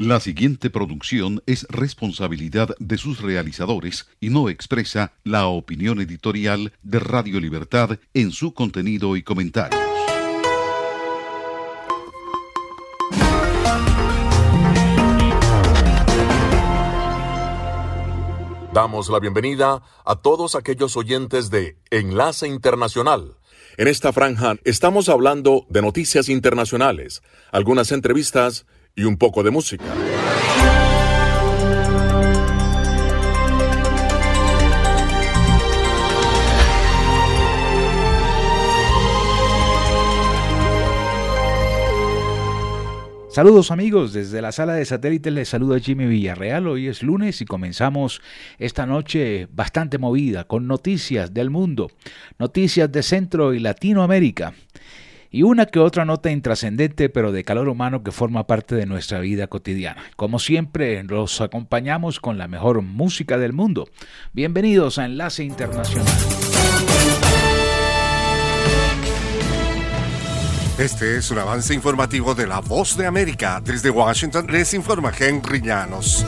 La siguiente producción es responsabilidad de sus realizadores y no expresa la opinión editorial de Radio Libertad en su contenido y comentarios. Damos la bienvenida a todos aquellos oyentes de Enlace Internacional. En esta franja estamos hablando de noticias internacionales, algunas entrevistas y un poco de música. Saludos amigos, desde la sala de satélites les saluda Jimmy Villarreal. Hoy es lunes y comenzamos esta noche bastante movida con noticias del mundo, noticias de Centro y Latinoamérica y una que otra nota intrascendente pero de calor humano que forma parte de nuestra vida cotidiana. Como siempre, los acompañamos con la mejor música del mundo. Bienvenidos a Enlace Internacional. Este es un avance informativo de La Voz de América. Desde Washington les informa Henry Llanos.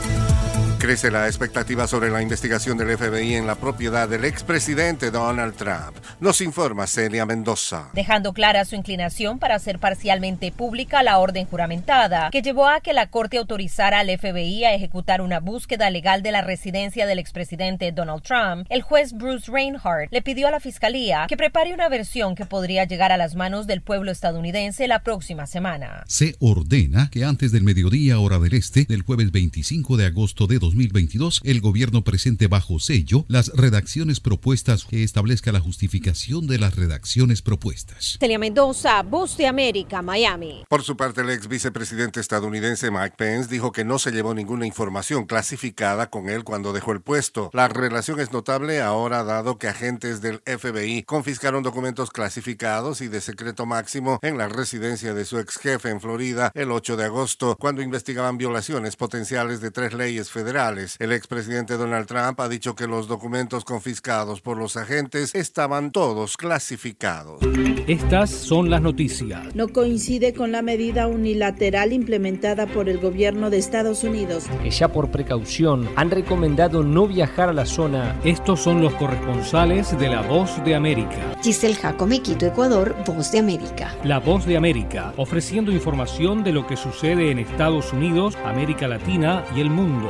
Crece la expectativa sobre la investigación del FBI en la propiedad del expresidente Donald Trump. Nos informa Celia Mendoza. Dejando clara su inclinación para hacer parcialmente pública la orden juramentada que llevó a que la Corte autorizara al FBI a ejecutar una búsqueda legal de la residencia del expresidente Donald Trump, el juez Bruce Reinhardt le pidió a la Fiscalía que prepare una versión que podría llegar a las manos del pueblo estadounidense la próxima semana. Se ordena que antes del mediodía hora del este del jueves 25 de agosto de 2022, el gobierno presente bajo sello las redacciones propuestas que establezca la justificación de las redacciones propuestas. Celia Mendoza, Voz de América, Miami. Por su parte, el ex vicepresidente estadounidense Mike Pence dijo que no se llevó ninguna información clasificada con él cuando dejó el puesto. La relación es notable ahora dado que agentes del FBI confiscaron documentos clasificados y de secreto máximo en la residencia de su ex jefe en Florida el 8 de agosto, cuando investigaban violaciones potenciales de tres leyes federales el expresidente Donald Trump ha dicho que los documentos confiscados por los agentes estaban todos clasificados. Estas son las noticias. No coincide con la medida unilateral implementada por el gobierno de Estados Unidos. Que ya por precaución han recomendado no viajar a la zona. Estos son los corresponsales de La Voz de América. Giselle Jacome, Quito, Ecuador, Voz de América. La Voz de América, ofreciendo información de lo que sucede en Estados Unidos, América Latina y el mundo.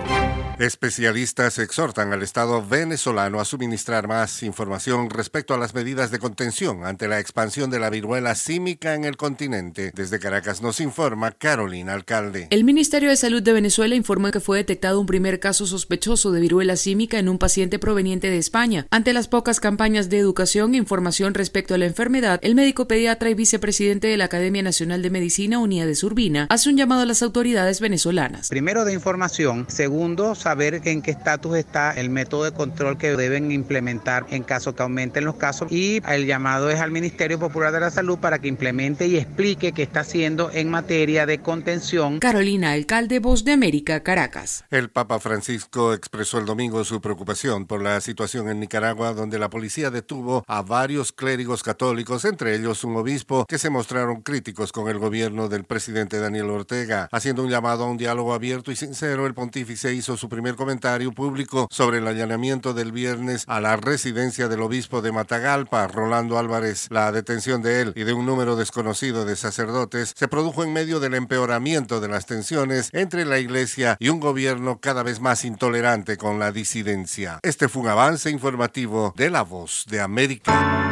Especialistas exhortan al Estado venezolano a suministrar más información respecto a las medidas de contención ante la expansión de la viruela símica en el continente. Desde Caracas nos informa Carolina Alcalde. El Ministerio de Salud de Venezuela informa que fue detectado un primer caso sospechoso de viruela símica en un paciente proveniente de España. Ante las pocas campañas de educación e información respecto a la enfermedad, el médico pediatra y vicepresidente de la Academia Nacional de Medicina, Unidades Urbina, hace un llamado a las autoridades venezolanas. Primero de información, segundo saber en qué estatus está el método de control que deben implementar en caso que aumenten los casos y el llamado es al Ministerio Popular de la Salud para que implemente y explique qué está haciendo en materia de contención. Carolina, alcalde Voz de América, Caracas. El Papa Francisco expresó el domingo su preocupación por la situación en Nicaragua donde la policía detuvo a varios clérigos católicos, entre ellos un obispo, que se mostraron críticos con el gobierno del presidente Daniel Ortega. Haciendo un llamado a un diálogo abierto y sincero, el pontífice hizo su primer comentario público sobre el allanamiento del viernes a la residencia del obispo de Matagalpa, Rolando Álvarez. La detención de él y de un número desconocido de sacerdotes se produjo en medio del empeoramiento de las tensiones entre la iglesia y un gobierno cada vez más intolerante con la disidencia. Este fue un avance informativo de La Voz de América.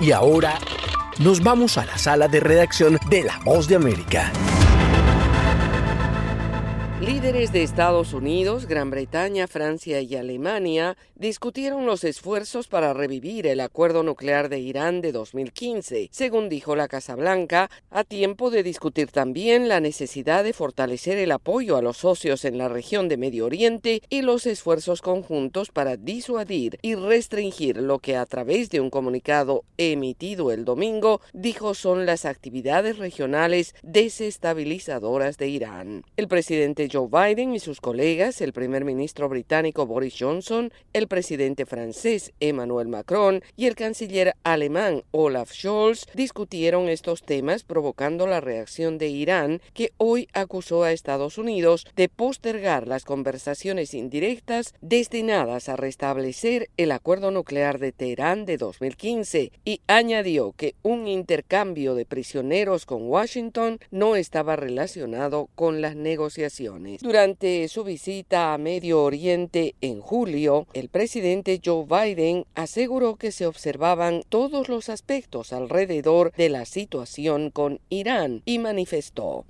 Y ahora nos vamos a la sala de redacción de La Voz de América. Líderes de Estados Unidos, Gran Bretaña, Francia y Alemania discutieron los esfuerzos para revivir el acuerdo nuclear de Irán de 2015, según dijo la Casa Blanca, a tiempo de discutir también la necesidad de fortalecer el apoyo a los socios en la región de Medio Oriente y los esfuerzos conjuntos para disuadir y restringir lo que a través de un comunicado emitido el domingo dijo son las actividades regionales desestabilizadoras de Irán. El presidente Joe Biden y sus colegas, el primer ministro británico Boris Johnson, el presidente francés Emmanuel Macron y el canciller alemán Olaf Scholz discutieron estos temas provocando la reacción de Irán, que hoy acusó a Estados Unidos de postergar las conversaciones indirectas destinadas a restablecer el acuerdo nuclear de Teherán de 2015 y añadió que un intercambio de prisioneros con Washington no estaba relacionado con las negociaciones. Durante su visita a Medio Oriente en julio, el presidente Joe Biden aseguró que se observaban todos los aspectos alrededor de la situación con Irán y manifestó.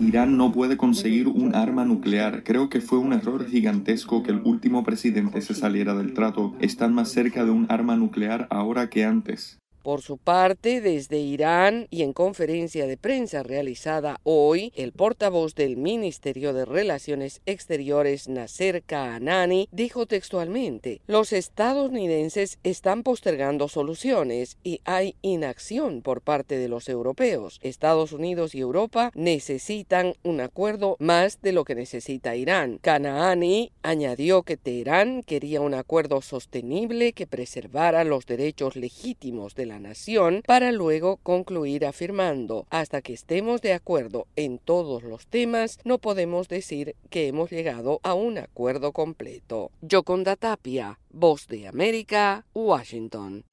Irán no puede conseguir un arma nuclear. Creo que fue un error gigantesco que el último presidente se saliera del trato. Están más cerca de un arma nuclear ahora que antes. Por su parte, desde Irán y en conferencia de prensa realizada hoy, el portavoz del Ministerio de Relaciones Exteriores, Nasser Kaanani, dijo textualmente, los estadounidenses están postergando soluciones y hay inacción por parte de los europeos. Estados Unidos y Europa necesitan un acuerdo más de lo que necesita Irán. Kaanani añadió que Teherán quería un acuerdo sostenible que preservara los derechos legítimos de la nación para luego concluir afirmando, hasta que estemos de acuerdo en todos los temas, no podemos decir que hemos llegado a un acuerdo completo. Yoconda Tapia, Voz de América, Washington.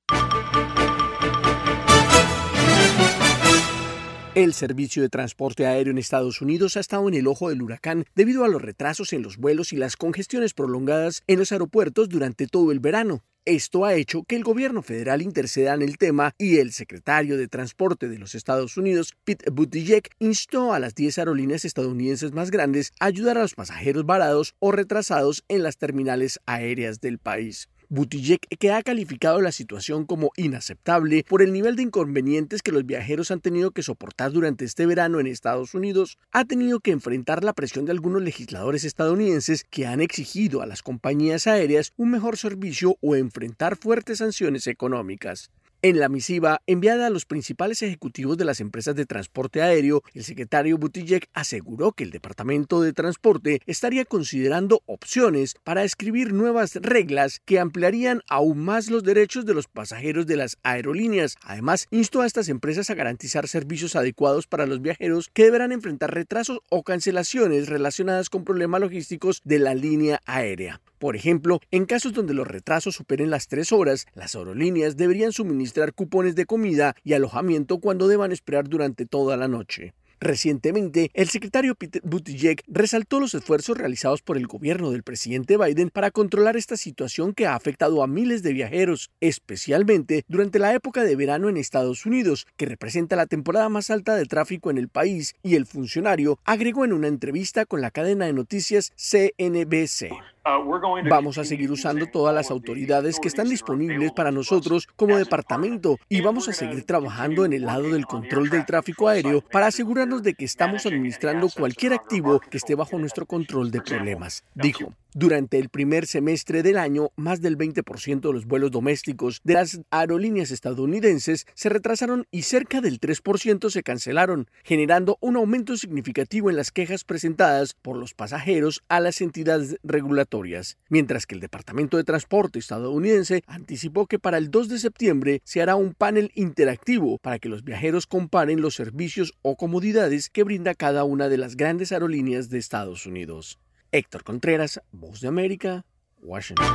El servicio de transporte aéreo en Estados Unidos ha estado en el ojo del huracán debido a los retrasos en los vuelos y las congestiones prolongadas en los aeropuertos durante todo el verano. Esto ha hecho que el gobierno federal interceda en el tema y el secretario de Transporte de los Estados Unidos, Pete Buttigieg, instó a las 10 aerolíneas estadounidenses más grandes a ayudar a los pasajeros varados o retrasados en las terminales aéreas del país. Buttigieg, que ha calificado la situación como inaceptable por el nivel de inconvenientes que los viajeros han tenido que soportar durante este verano en Estados Unidos, ha tenido que enfrentar la presión de algunos legisladores estadounidenses que han exigido a las compañías aéreas un mejor servicio o enfrentar fuertes sanciones económicas. En la misiva enviada a los principales ejecutivos de las empresas de transporte aéreo, el secretario Buttigieg aseguró que el Departamento de Transporte estaría considerando opciones para escribir nuevas reglas que ampliarían aún más los derechos de los pasajeros de las aerolíneas. Además, instó a estas empresas a garantizar servicios adecuados para los viajeros que deberán enfrentar retrasos o cancelaciones relacionadas con problemas logísticos de la línea aérea. Por ejemplo, en casos donde los retrasos superen las tres horas, las aerolíneas deberían suministrar cupones de comida y alojamiento cuando deban esperar durante toda la noche. Recientemente, el secretario Peter Buttigieg resaltó los esfuerzos realizados por el gobierno del presidente Biden para controlar esta situación que ha afectado a miles de viajeros, especialmente durante la época de verano en Estados Unidos, que representa la temporada más alta de tráfico en el país, y el funcionario agregó en una entrevista con la cadena de noticias CNBC. Vamos a seguir usando todas las autoridades que están disponibles para nosotros como departamento y vamos a seguir trabajando en el lado del control del tráfico aéreo para asegurarnos de que estamos administrando cualquier activo que esté bajo nuestro control de problemas, dijo. Durante el primer semestre del año, más del 20% de los vuelos domésticos de las aerolíneas estadounidenses se retrasaron y cerca del 3% se cancelaron, generando un aumento significativo en las quejas presentadas por los pasajeros a las entidades regulatorias, mientras que el Departamento de Transporte estadounidense anticipó que para el 2 de septiembre se hará un panel interactivo para que los viajeros comparen los servicios o comodidades que brinda cada una de las grandes aerolíneas de Estados Unidos. Héctor Contreras, Voz de América, Washington.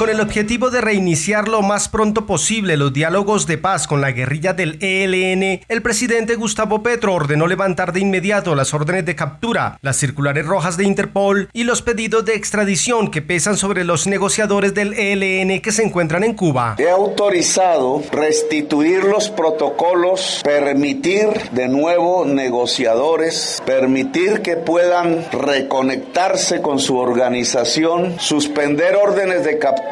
Con el objetivo de reiniciar lo más pronto posible los diálogos de paz con la guerrilla del ELN, el presidente Gustavo Petro ordenó levantar de inmediato las órdenes de captura, las circulares rojas de Interpol y los pedidos de extradición que pesan sobre los negociadores del ELN que se encuentran en Cuba. He autorizado restituir los protocolos, permitir de nuevo negociadores, permitir que puedan reconectarse con su organización, suspender órdenes de captura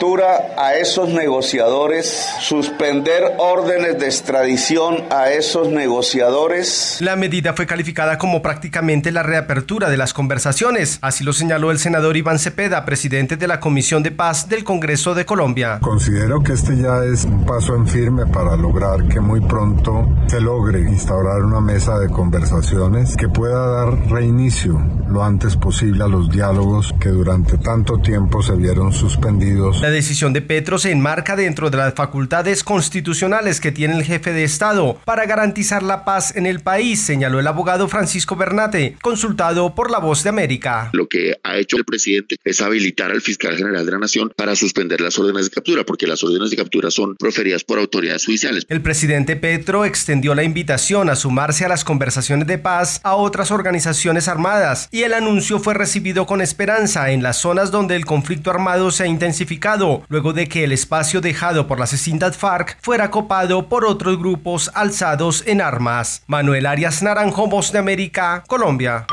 a esos negociadores, suspender órdenes de extradición a esos negociadores. La medida fue calificada como prácticamente la reapertura de las conversaciones, así lo señaló el senador Iván Cepeda, presidente de la Comisión de Paz del Congreso de Colombia. Considero que este ya es un paso en firme para lograr que muy pronto se logre instaurar una mesa de conversaciones que pueda dar reinicio lo antes posible a los diálogos que durante tanto tiempo se vieron suspendidos la decisión de Petro se enmarca dentro de las facultades constitucionales que tiene el jefe de Estado para garantizar la paz en el país, señaló el abogado Francisco Bernate, consultado por La Voz de América. Lo que ha hecho el presidente es habilitar al fiscal general de la Nación para suspender las órdenes de captura, porque las órdenes de captura son proferidas por autoridades judiciales. El presidente Petro extendió la invitación a sumarse a las conversaciones de paz a otras organizaciones armadas y el anuncio fue recibido con esperanza en las zonas donde el conflicto armado se ha intensificado luego de que el espacio dejado por la Cecindad FARC fuera copado por otros grupos alzados en armas. Manuel Arias Naranjo, Voz de América, Colombia.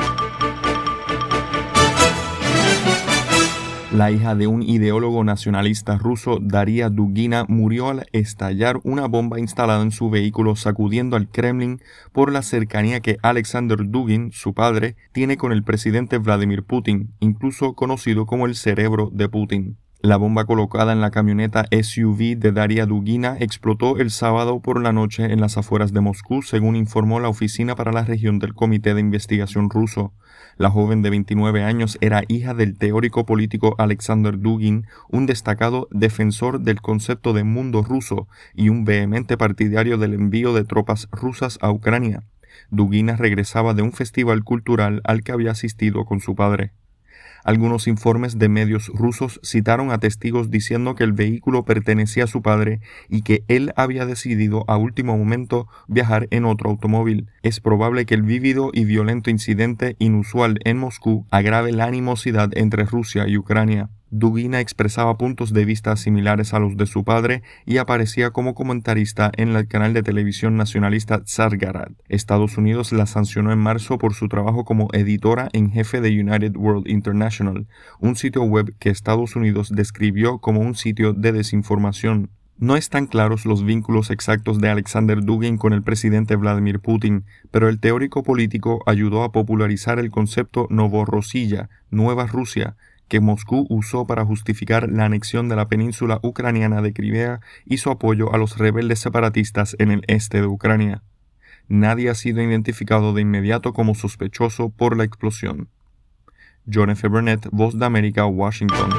La hija de un ideólogo nacionalista ruso, Daria Dugina, murió al estallar una bomba instalada en su vehículo sacudiendo al Kremlin por la cercanía que Alexander Dugin, su padre, tiene con el presidente Vladimir Putin, incluso conocido como el cerebro de Putin. La bomba colocada en la camioneta SUV de Daria Dugina explotó el sábado por la noche en las afueras de Moscú, según informó la Oficina para la Región del Comité de Investigación ruso. La joven de 29 años era hija del teórico político Alexander Dugin, un destacado defensor del concepto de mundo ruso y un vehemente partidario del envío de tropas rusas a Ucrania. Dugina regresaba de un festival cultural al que había asistido con su padre. Algunos informes de medios rusos citaron a testigos diciendo que el vehículo pertenecía a su padre y que él había decidido a último momento viajar en otro automóvil. Es probable que el vívido y violento incidente inusual en Moscú agrave la animosidad entre Rusia y Ucrania. Dugina expresaba puntos de vista similares a los de su padre y aparecía como comentarista en el canal de televisión nacionalista Tsargarad. Estados Unidos la sancionó en marzo por su trabajo como editora en jefe de United World International, un sitio web que Estados Unidos describió como un sitio de desinformación. No están claros los vínculos exactos de Alexander Dugin con el presidente Vladimir Putin, pero el teórico político ayudó a popularizar el concepto Novorosilla, Nueva Rusia, que Moscú usó para justificar la anexión de la península ucraniana de Crimea y su apoyo a los rebeldes separatistas en el este de Ucrania. Nadie ha sido identificado de inmediato como sospechoso por la explosión. John F. Burnett, Voz de América, Washington.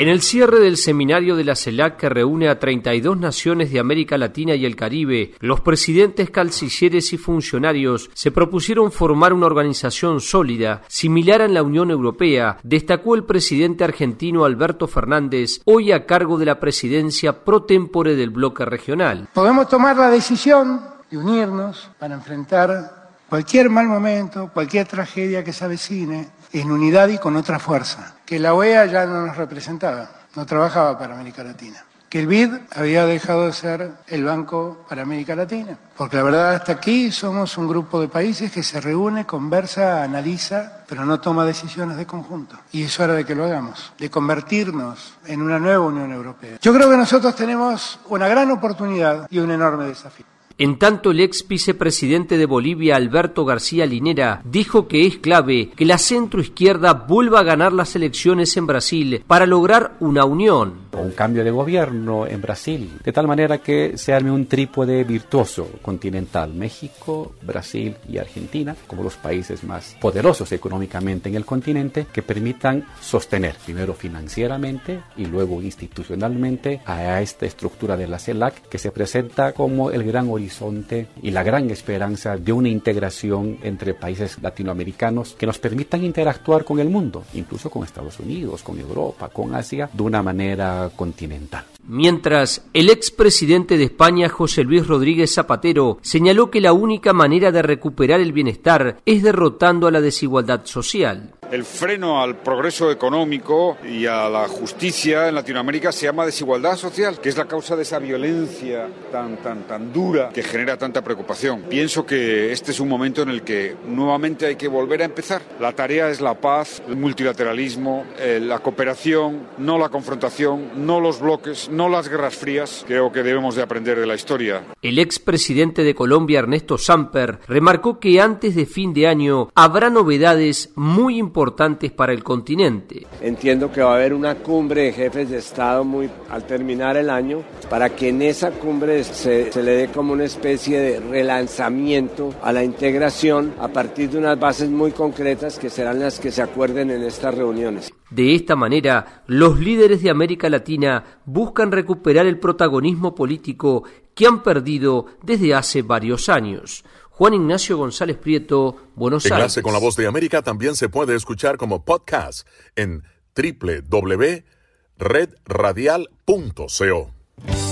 En el cierre del seminario de la CELAC que reúne a 32 naciones de América Latina y el Caribe, los presidentes cancilleres y funcionarios se propusieron formar una organización sólida, similar a la Unión Europea, destacó el presidente argentino Alberto Fernández, hoy a cargo de la presidencia pro tempore del bloque regional. Podemos tomar la decisión de unirnos para enfrentar cualquier mal momento, cualquier tragedia que se avecine en unidad y con otra fuerza, que la OEA ya no nos representaba, no trabajaba para América Latina, que el BID había dejado de ser el banco para América Latina, porque la verdad hasta aquí somos un grupo de países que se reúne, conversa, analiza, pero no toma decisiones de conjunto. Y es hora de que lo hagamos, de convertirnos en una nueva Unión Europea. Yo creo que nosotros tenemos una gran oportunidad y un enorme desafío. En tanto, el ex vicepresidente de Bolivia, Alberto García Linera, dijo que es clave que la centroizquierda vuelva a ganar las elecciones en Brasil para lograr una unión. O un cambio de gobierno en Brasil, de tal manera que se arme un trípode virtuoso continental, México, Brasil y Argentina, como los países más poderosos económicamente en el continente, que permitan sostener primero financieramente y luego institucionalmente a esta estructura de la CELAC que se presenta como el gran horizonte y la gran esperanza de una integración entre países latinoamericanos que nos permitan interactuar con el mundo, incluso con Estados Unidos, con Europa, con Asia, de una manera continental. Mientras, el expresidente de España, José Luis Rodríguez Zapatero, señaló que la única manera de recuperar el bienestar es derrotando a la desigualdad social. El freno al progreso económico y a la justicia en Latinoamérica se llama desigualdad social, que es la causa de esa violencia tan, tan, tan dura que genera tanta preocupación. Pienso que este es un momento en el que nuevamente hay que volver a empezar. La tarea es la paz, el multilateralismo, eh, la cooperación, no la confrontación, no los bloques, no las guerras frías. Creo que debemos de aprender de la historia. El expresidente de Colombia, Ernesto Samper, remarcó que antes de fin de año habrá novedades muy importantes importantes para el continente. Entiendo que va a haber una cumbre de jefes de Estado muy, al terminar el año para que en esa cumbre se, se le dé como una especie de relanzamiento a la integración a partir de unas bases muy concretas que serán las que se acuerden en estas reuniones. De esta manera, los líderes de América Latina buscan recuperar el protagonismo político que han perdido desde hace varios años. Juan Ignacio González Prieto, Buenos Aires. Enlace con la voz de América también se puede escuchar como podcast en www.redradial.co.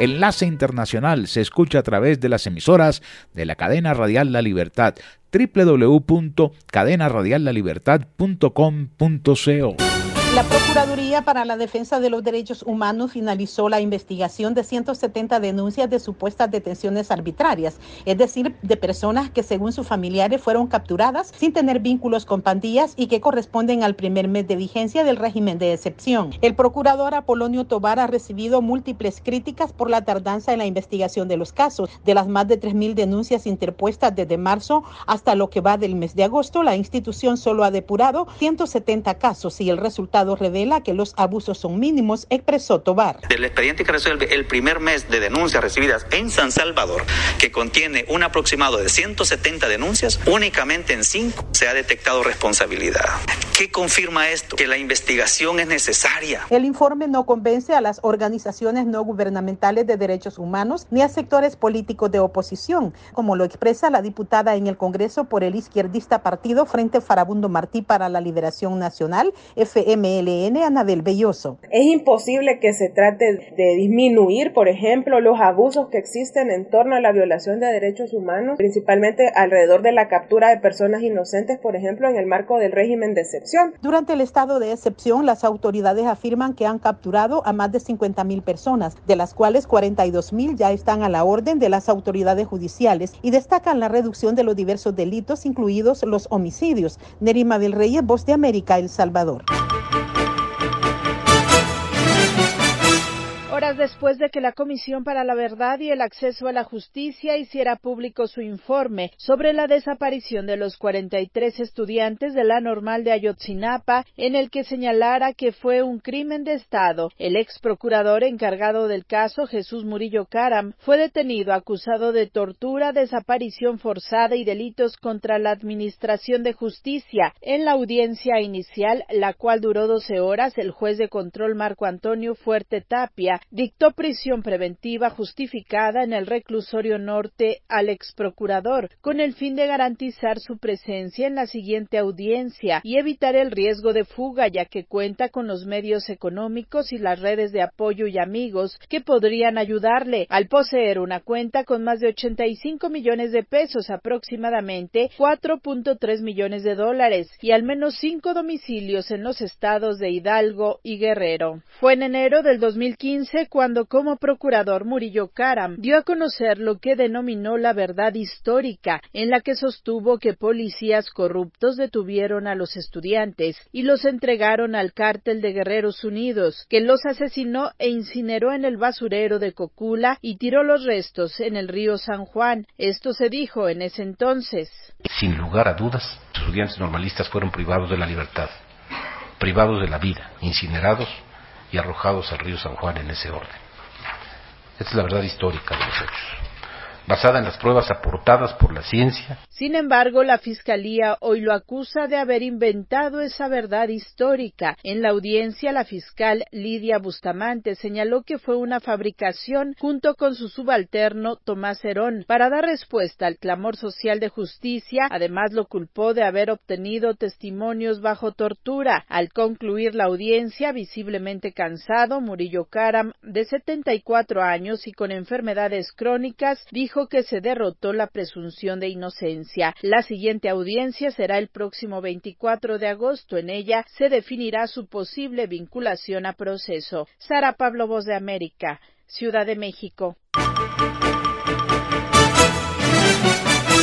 Enlace Internacional se escucha a través de las emisoras de la cadena radial La Libertad www.cadenaradiallalibertad.com.co la Procuraduría para la Defensa de los Derechos Humanos finalizó la investigación de 170 denuncias de supuestas detenciones arbitrarias, es decir, de personas que según sus familiares fueron capturadas sin tener vínculos con pandillas y que corresponden al primer mes de vigencia del régimen de excepción. El procurador Apolonio Tobar ha recibido múltiples críticas por la tardanza en la investigación de los casos. De las más de 3.000 denuncias interpuestas desde marzo hasta lo que va del mes de agosto, la institución solo ha depurado 170 casos y el resultado revela que los abusos son mínimos, expresó Tobar. Del expediente que resuelve el primer mes de denuncias recibidas en San Salvador, que contiene un aproximado de 170 denuncias, únicamente en 5 se ha detectado responsabilidad. ¿Qué confirma esto? Que la investigación es necesaria. El informe no convence a las organizaciones no gubernamentales de derechos humanos ni a sectores políticos de oposición, como lo expresa la diputada en el Congreso por el izquierdista partido Frente Farabundo Martí para la Liberación Nacional, FM MLN, Anabel Belloso. Es imposible que se trate de disminuir, por ejemplo, los abusos que existen en torno a la violación de derechos humanos, principalmente alrededor de la captura de personas inocentes, por ejemplo, en el marco del régimen de excepción. Durante el estado de excepción, las autoridades afirman que han capturado a más de 50 mil personas, de las cuales 42 mil ya están a la orden de las autoridades judiciales y destacan la reducción de los diversos delitos, incluidos los homicidios. Nerima del Rey, Voz de América, El Salvador. Después de que la Comisión para la Verdad y el Acceso a la Justicia hiciera público su informe sobre la desaparición de los 43 estudiantes de la normal de Ayotzinapa, en el que señalara que fue un crimen de Estado. El ex procurador encargado del caso, Jesús Murillo Caram, fue detenido acusado de tortura, desaparición forzada y delitos contra la Administración de Justicia. En la audiencia inicial, la cual duró 12 horas, el juez de control Marco Antonio Fuerte Tapia dictó prisión preventiva justificada en el reclusorio norte al ex procurador, con el fin de garantizar su presencia en la siguiente audiencia y evitar el riesgo de fuga, ya que cuenta con los medios económicos y las redes de apoyo y amigos que podrían ayudarle al poseer una cuenta con más de 85 millones de pesos, aproximadamente 4.3 millones de dólares, y al menos cinco domicilios en los estados de Hidalgo y Guerrero. Fue en enero del 2015 cuando como procurador Murillo Karam dio a conocer lo que denominó la verdad histórica, en la que sostuvo que policías corruptos detuvieron a los estudiantes y los entregaron al cártel de Guerreros Unidos, que los asesinó e incineró en el basurero de Cocula y tiró los restos en el río San Juan. Esto se dijo en ese entonces. Sin lugar a dudas, los estudiantes normalistas fueron privados de la libertad, privados de la vida, incinerados y arrojados al río San Juan en ese orden. Esta es la verdad histórica de los hechos basada en las pruebas aportadas por la ciencia. Sin embargo, la Fiscalía hoy lo acusa de haber inventado esa verdad histórica. En la audiencia, la fiscal Lidia Bustamante señaló que fue una fabricación junto con su subalterno Tomás Herón para dar respuesta al clamor social de justicia. Además, lo culpó de haber obtenido testimonios bajo tortura. Al concluir la audiencia, visiblemente cansado, Murillo Karam, de 74 años y con enfermedades crónicas, dijo que se derrotó la presunción de inocencia. La siguiente audiencia será el próximo 24 de agosto. En ella se definirá su posible vinculación a proceso. Sara Pablo Voz de América, Ciudad de México.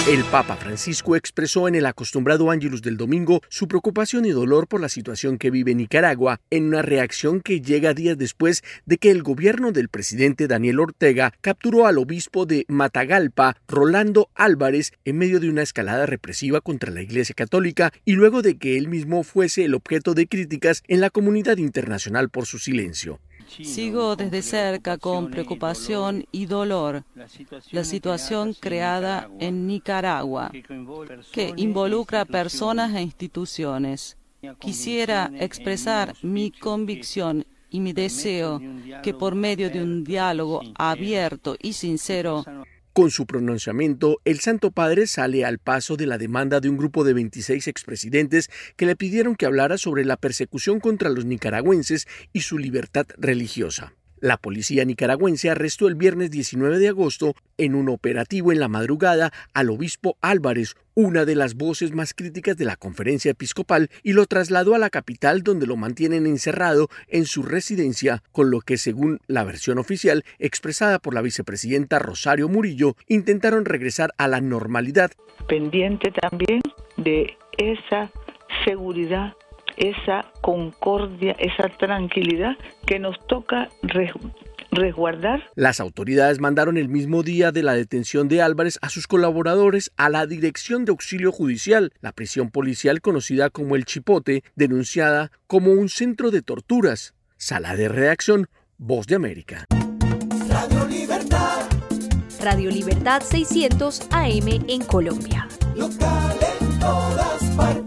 El Papa Francisco expresó en el acostumbrado Ángelus del domingo su preocupación y dolor por la situación que vive Nicaragua, en una reacción que llega días después de que el gobierno del presidente Daniel Ortega capturó al obispo de Matagalpa, Rolando Álvarez, en medio de una escalada represiva contra la Iglesia Católica y luego de que él mismo fuese el objeto de críticas en la comunidad internacional por su silencio. Sigo desde cerca con preocupación y dolor. La situación creada en Nicaragua, que involucra personas e instituciones. Quisiera expresar mi convicción y mi deseo que por medio de un diálogo abierto y sincero con su pronunciamiento, el Santo Padre sale al paso de la demanda de un grupo de 26 expresidentes que le pidieron que hablara sobre la persecución contra los nicaragüenses y su libertad religiosa. La policía nicaragüense arrestó el viernes 19 de agosto en un operativo en la madrugada al obispo Álvarez, una de las voces más críticas de la conferencia episcopal, y lo trasladó a la capital donde lo mantienen encerrado en su residencia, con lo que según la versión oficial expresada por la vicepresidenta Rosario Murillo, intentaron regresar a la normalidad. Pendiente también de esa seguridad esa concordia, esa tranquilidad que nos toca resguardar. Las autoridades mandaron el mismo día de la detención de Álvarez a sus colaboradores a la Dirección de Auxilio Judicial, la prisión policial conocida como el Chipote, denunciada como un centro de torturas. Sala de redacción, Voz de América. Radio Libertad. Radio Libertad 600 AM en Colombia. Local en todas partes.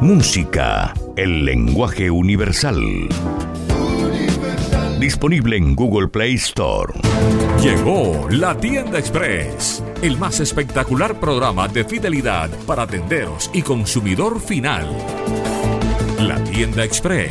Música, el lenguaje universal. Disponible en Google Play Store. Llegó la Tienda Express, el más espectacular programa de fidelidad para tenderos y consumidor final. La Tienda Express,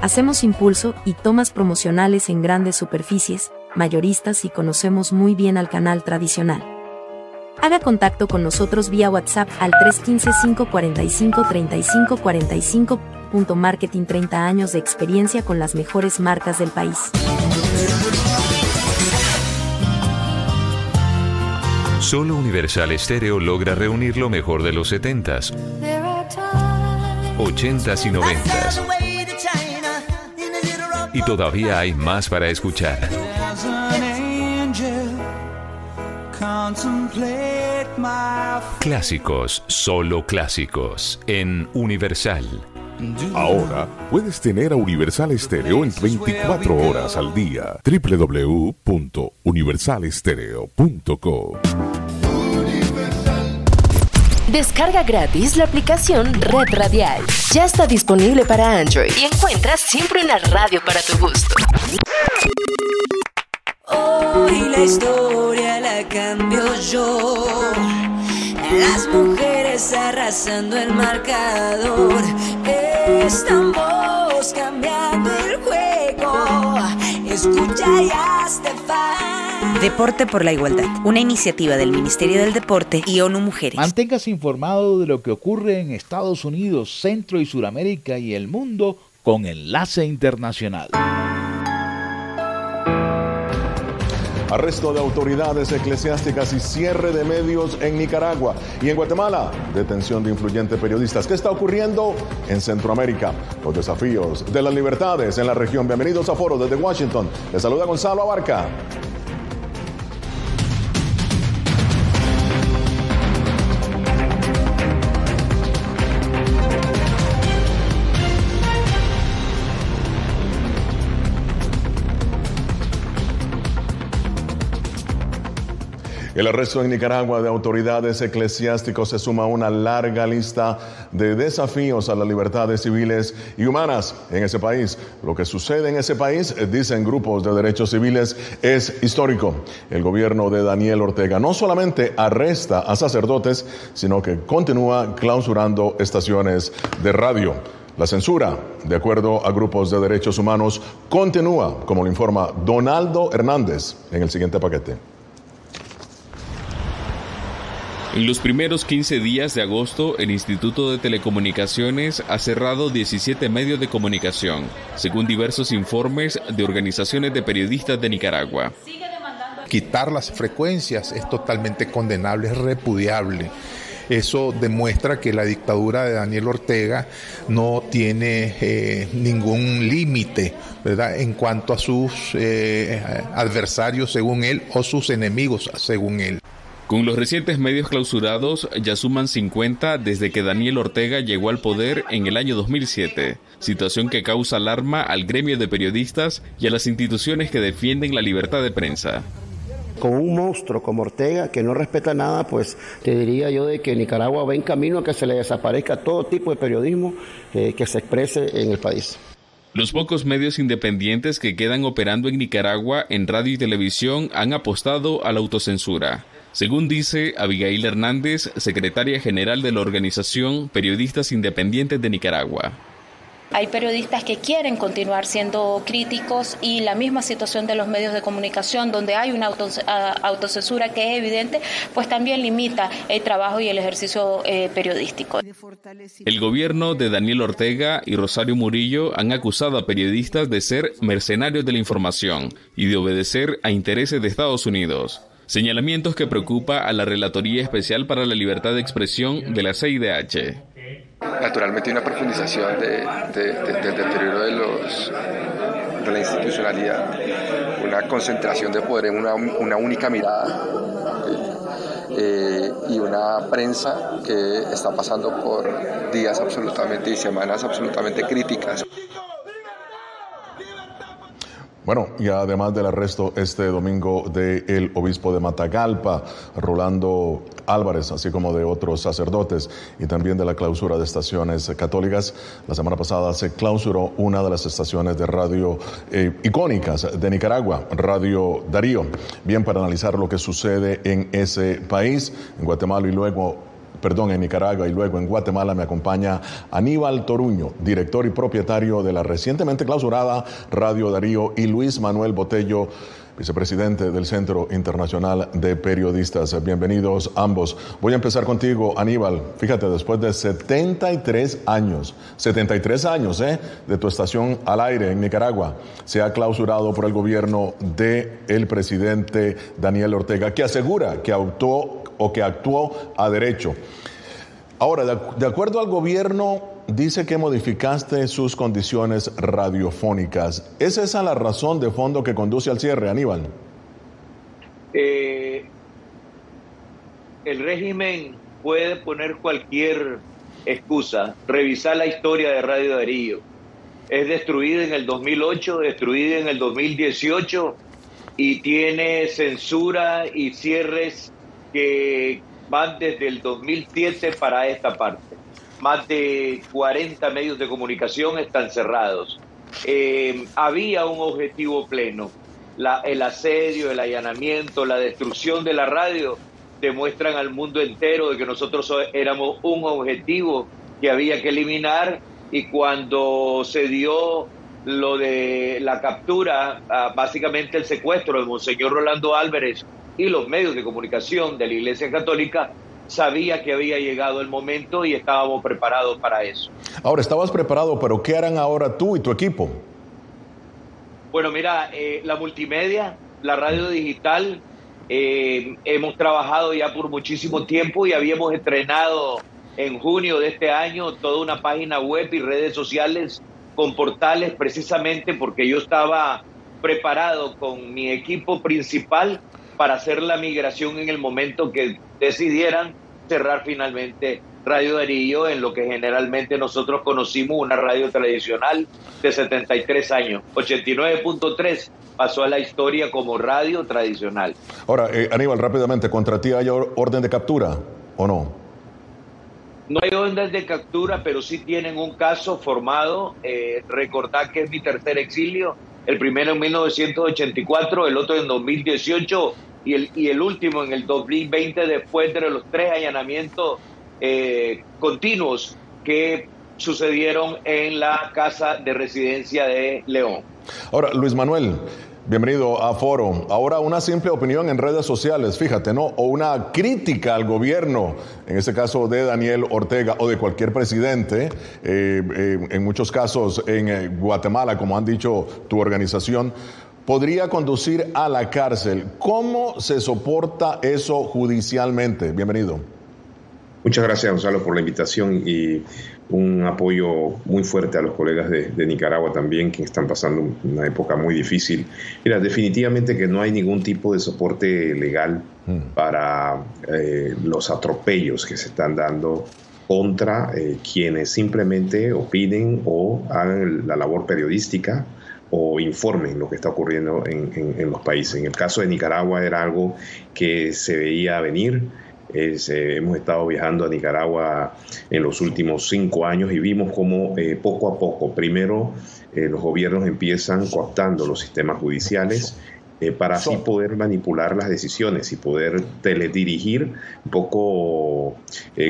hacemos impulso y tomas promocionales en grandes superficies, mayoristas y conocemos muy bien al canal tradicional. Haga contacto con nosotros vía WhatsApp al 315-545-3545. Marketing 30 años de experiencia con las mejores marcas del país. Solo Universal Estéreo logra reunir lo mejor de los 70s, 80s y 90s. Y todavía hay más para escuchar. Clásicos, solo clásicos, en Universal. Ahora puedes tener a Universal Estéreo en 24 horas al día. www.universalestereo.co Descarga gratis la aplicación Red Radial. Ya está disponible para Android y encuentras siempre una radio para tu gusto. Hoy la historia la cambio yo. Las mujeres arrasando el marcador. Estamos cambiando el juego. Escucha ya, Stefan. Deporte por la Igualdad, una iniciativa del Ministerio del Deporte y ONU Mujeres. Manténgase informado de lo que ocurre en Estados Unidos, Centro y Suramérica y el mundo con Enlace Internacional. arresto de autoridades eclesiásticas y cierre de medios en Nicaragua. Y en Guatemala, detención de influyentes periodistas. ¿Qué está ocurriendo en Centroamérica? Los desafíos de las libertades en la región. Bienvenidos a Foro desde Washington. Les saluda Gonzalo Abarca. El arresto en Nicaragua de autoridades eclesiásticos se suma a una larga lista de desafíos a las libertades civiles y humanas en ese país. Lo que sucede en ese país, eh, dicen grupos de derechos civiles, es histórico. El gobierno de Daniel Ortega no solamente arresta a sacerdotes, sino que continúa clausurando estaciones de radio. La censura, de acuerdo a grupos de derechos humanos, continúa, como lo informa Donaldo Hernández en el siguiente paquete. En los primeros 15 días de agosto, el Instituto de Telecomunicaciones ha cerrado 17 medios de comunicación, según diversos informes de organizaciones de periodistas de Nicaragua. Quitar las frecuencias es totalmente condenable, es repudiable. Eso demuestra que la dictadura de Daniel Ortega no tiene eh, ningún límite en cuanto a sus eh, adversarios, según él, o sus enemigos, según él. Con los recientes medios clausurados ya suman 50 desde que Daniel Ortega llegó al poder en el año 2007, situación que causa alarma al gremio de periodistas y a las instituciones que defienden la libertad de prensa con un monstruo como Ortega que no respeta nada, pues te diría yo de que Nicaragua va en camino a que se le desaparezca todo tipo de periodismo eh, que se exprese en el país. Los pocos medios independientes que quedan operando en Nicaragua en radio y televisión han apostado a la autocensura. Según dice Abigail Hernández, secretaria general de la organización Periodistas Independientes de Nicaragua. Hay periodistas que quieren continuar siendo críticos y la misma situación de los medios de comunicación, donde hay una autocensura que es evidente, pues también limita el trabajo y el ejercicio eh, periodístico. El gobierno de Daniel Ortega y Rosario Murillo han acusado a periodistas de ser mercenarios de la información y de obedecer a intereses de Estados Unidos. Señalamientos que preocupa a la Relatoría Especial para la Libertad de Expresión de la CIDH. Naturalmente hay una profundización del deterioro de, los, de la institucionalidad, una concentración de poder en una, una única mirada eh, y una prensa que está pasando por días absolutamente y semanas absolutamente críticas. Bueno, y además del arresto este domingo del obispo de Matagalpa, Rolando Álvarez, así como de otros sacerdotes, y también de la clausura de estaciones católicas, la semana pasada se clausuró una de las estaciones de radio eh, icónicas de Nicaragua, Radio Darío. Bien, para analizar lo que sucede en ese país, en Guatemala y luego perdón, en Nicaragua y luego en Guatemala me acompaña Aníbal Toruño, director y propietario de la recientemente clausurada Radio Darío y Luis Manuel Botello, vicepresidente del Centro Internacional de Periodistas. Bienvenidos ambos. Voy a empezar contigo, Aníbal. Fíjate, después de 73 años, 73 años ¿eh? de tu estación al aire en Nicaragua, se ha clausurado por el gobierno del el presidente Daniel Ortega, que asegura que actuó o que actuó a derecho. Ahora, de, acuerdo al gobierno, dice que modificaste sus condiciones radiofónicas. ¿Es esa la razón de fondo que conduce al cierre, Aníbal? Eh, el régimen puede poner cualquier excusa, revisar la historia de Radio Darío. Es destruida en el 2008, destruida en el 2018 y tiene censura y cierres que van desde el 2007 para esta parte. Más de 40 medios de comunicación están cerrados. Eh, había un objetivo pleno. El asedio, el allanamiento, la destrucción de la radio demuestran al mundo entero de que nosotros éramos un objetivo que había que eliminar y cuando se dio lo de la captura, ah, básicamente el secuestro de Monseñor Rolando Álvarez y los medios de comunicación de la Iglesia Católica sabía que había llegado el momento y estábamos preparados para eso. Ahora, estabas preparado, pero ¿qué harán ahora tú y tu equipo? Bueno, mira, eh, la multimedia, la radio digital, eh, hemos trabajado ya por muchísimo tiempo y habíamos estrenado en junio de este año toda una página web y redes sociales con portales precisamente porque yo estaba preparado con mi equipo principal para hacer la migración en el momento que decidieran cerrar finalmente Radio Darío en lo que generalmente nosotros conocimos una radio tradicional de 73 años. 89.3 pasó a la historia como radio tradicional. Ahora, eh, Aníbal, rápidamente, ¿contra ti hay orden de captura o no? No hay orden de captura, pero sí tienen un caso formado. Eh, recordad que es mi tercer exilio, el primero en 1984, el otro en 2018 y el, y el último en el 2020 después de los tres allanamientos eh, continuos que sucedieron en la casa de residencia de León. Ahora, Luis Manuel, Bienvenido a Foro. Ahora una simple opinión en redes sociales, fíjate, ¿no? O una crítica al gobierno, en este caso de Daniel Ortega o de cualquier presidente, eh, eh, en muchos casos en eh, Guatemala, como han dicho tu organización, podría conducir a la cárcel. ¿Cómo se soporta eso judicialmente? Bienvenido. Muchas gracias, Gonzalo, por la invitación y un apoyo muy fuerte a los colegas de, Nicaragua también, que están pasando una época muy difícil. Mira, definitivamente que no hay ningún tipo de soporte legal hmm. para eh, los atropellos que se están dando contra eh, quienes simplemente opinen o hagan la labor periodística o informen lo que está ocurriendo en, en los países. En el caso de Nicaragua era algo que se veía venir eh, hemos estado viajando a Nicaragua en los últimos cinco años y vimos cómo eh, poco a poco, primero eh, los gobiernos empiezan cooptando los sistemas judiciales para así poder manipular las decisiones y poder teledirigir, un poco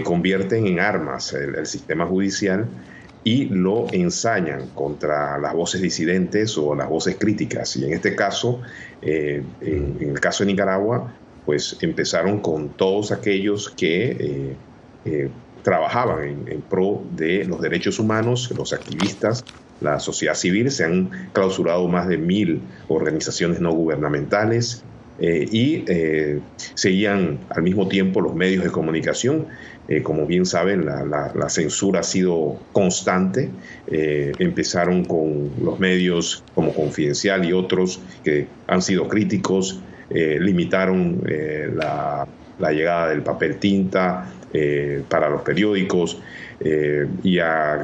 convierten en armas el, sistema judicial y lo ensañan contra las voces disidentes o las voces críticas. Y en este caso, en, el caso de Nicaragua, pues empezaron con todos aquellos que eh, eh, trabajaban en, pro de los derechos humanos, los activistas, la sociedad civil, se han clausurado más de mil organizaciones no gubernamentales eh, y seguían al mismo tiempo los medios de comunicación. como bien saben, la, la, censura ha sido constante. empezaron con los medios como Confidencial y otros que han sido críticos eh, limitaron eh, la, llegada del papel tinta eh, para los periódicos y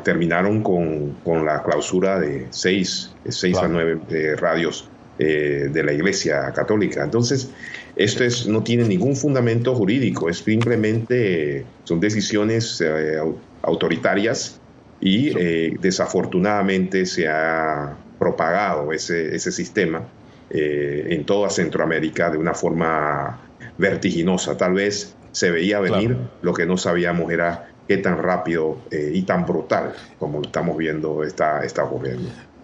terminaron con, la clausura de seis, seis a nueve radios de la Iglesia Católica. Entonces, esto es, no tiene ningún fundamento jurídico, es simplemente son decisiones autoritarias y desafortunadamente se ha propagado ese, ese sistema eh, en toda Centroamérica de una forma vertiginosa. Tal vez se veía venir, lo que no sabíamos era qué tan rápido eh, y tan brutal como estamos viendo está, está ocurriendo.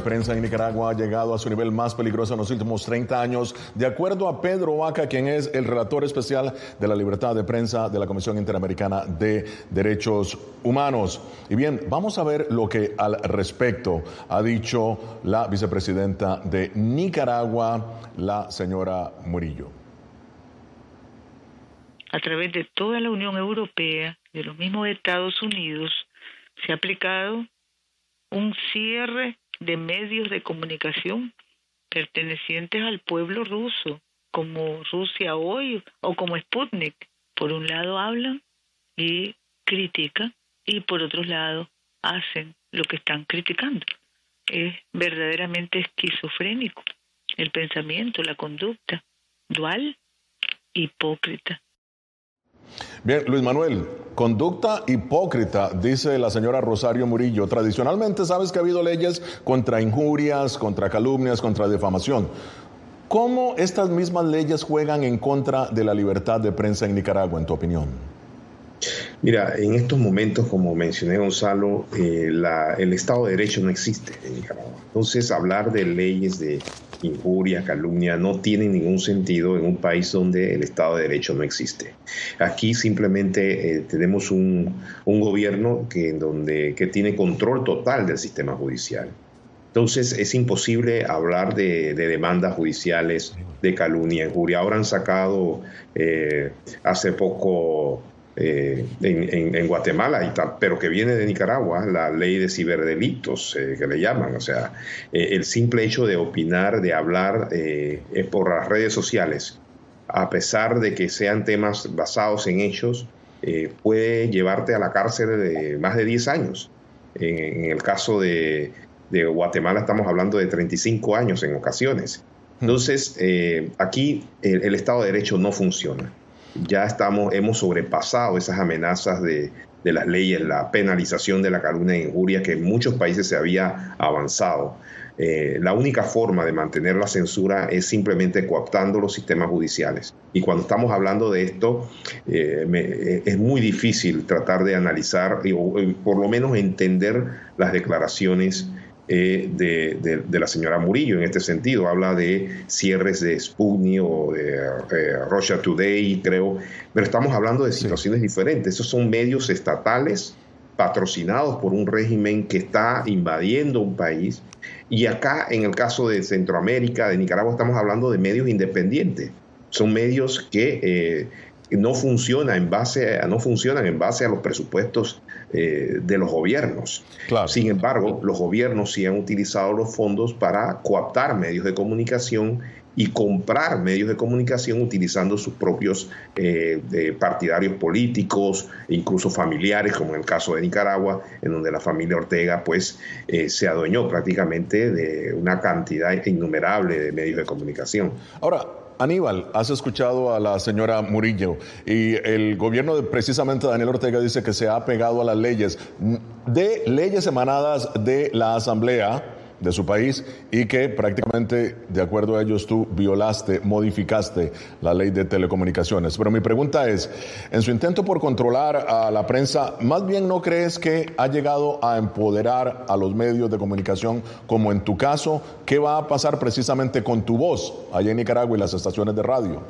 Prensa en Nicaragua ha llegado a su nivel más peligroso en los últimos 30 años, de acuerdo a Pedro Vaca, quien es el relator especial de la libertad de prensa de la Comisión Interamericana de Derechos Humanos. Y bien, vamos a ver lo que al respecto ha dicho la vicepresidenta de Nicaragua, la señora Murillo. A través de toda la Unión Europea, de los mismos Estados Unidos, se ha aplicado un cierre de medios de comunicación pertenecientes al pueblo ruso, como Rusia hoy o como Sputnik. Por un lado hablan y critican y por otro lado hacen lo que están criticando. Es verdaderamente esquizofrénico el pensamiento, la conducta, dual, hipócrita. Bien, Luis Manuel, conducta hipócrita, dice la señora Rosario Murillo. Tradicionalmente sabes que ha habido leyes contra injurias, contra calumnias, contra difamación. ¿Cómo estas mismas leyes juegan en contra de la libertad de prensa en Nicaragua, en tu opinión? Mira, en estos momentos, como mencioné Gonzalo, eh, el Estado de Derecho no existe en Nicaragua. Entonces, hablar de leyes de injuria, calumnia, no tiene ningún sentido en un país donde el Estado de Derecho no existe. Aquí simplemente eh, tenemos un, gobierno que, donde, que tiene control total del sistema judicial. Entonces es imposible hablar de, demandas judiciales de calumnia, injuria. Ahora han sacado eh, hace poco eh, en, Guatemala, y pero que viene de Nicaragua, la ley de ciberdelitos eh, que le llaman. O sea, el simple hecho de opinar, de hablar por las redes sociales, a pesar de que sean temas basados en hechos, puede llevarte a la cárcel de más de 10 años. en el caso de de Guatemala estamos hablando de 35 años en ocasiones. Entonces, eh, aquí el, Estado de Derecho no funciona. Ya estamos, hemos sobrepasado esas amenazas de, las leyes, la penalización de la calumnia e injuria que en muchos países se había avanzado. Eh, la única forma de mantener la censura es simplemente cooptando los sistemas judiciales. Y cuando estamos hablando de esto, eh, es muy difícil tratar de analizar o por lo menos entender las declaraciones eh, de, la señora Murillo en este sentido. Habla de cierres de Sputnik o de eh, Russia Today, creo, pero estamos hablando de situaciones diferentes. Esos son medios estatales patrocinados por un régimen que está invadiendo un país. Y acá, en el caso de Centroamérica, de Nicaragua, estamos hablando de medios independientes. Son medios que eh, no, funciona en base no funcionan en base a los presupuestos eh, de los gobiernos. Sin embargo, los gobiernos sí han utilizado los fondos para coaptar medios de comunicación y comprar medios de comunicación utilizando sus propios eh, partidarios políticos, incluso familiares, como en el caso de Nicaragua, en donde la familia Ortega pues eh, se adueñó prácticamente de una cantidad innumerable de medios de comunicación. Ahora, Aníbal, has escuchado a la señora Murillo y el gobierno de precisamente Daniel Ortega dice que se ha pegado a las leyes de leyes emanadas de la Asamblea de su país y que prácticamente, de acuerdo a ellos, tú violaste, modificaste la ley de telecomunicaciones. Pero mi pregunta es, en su intento por controlar a la prensa, ¿más bien no crees que ha llegado a empoderar a los medios de comunicación como en tu caso? ¿Qué va a pasar precisamente con tu voz allá en Nicaragua y las estaciones de radio?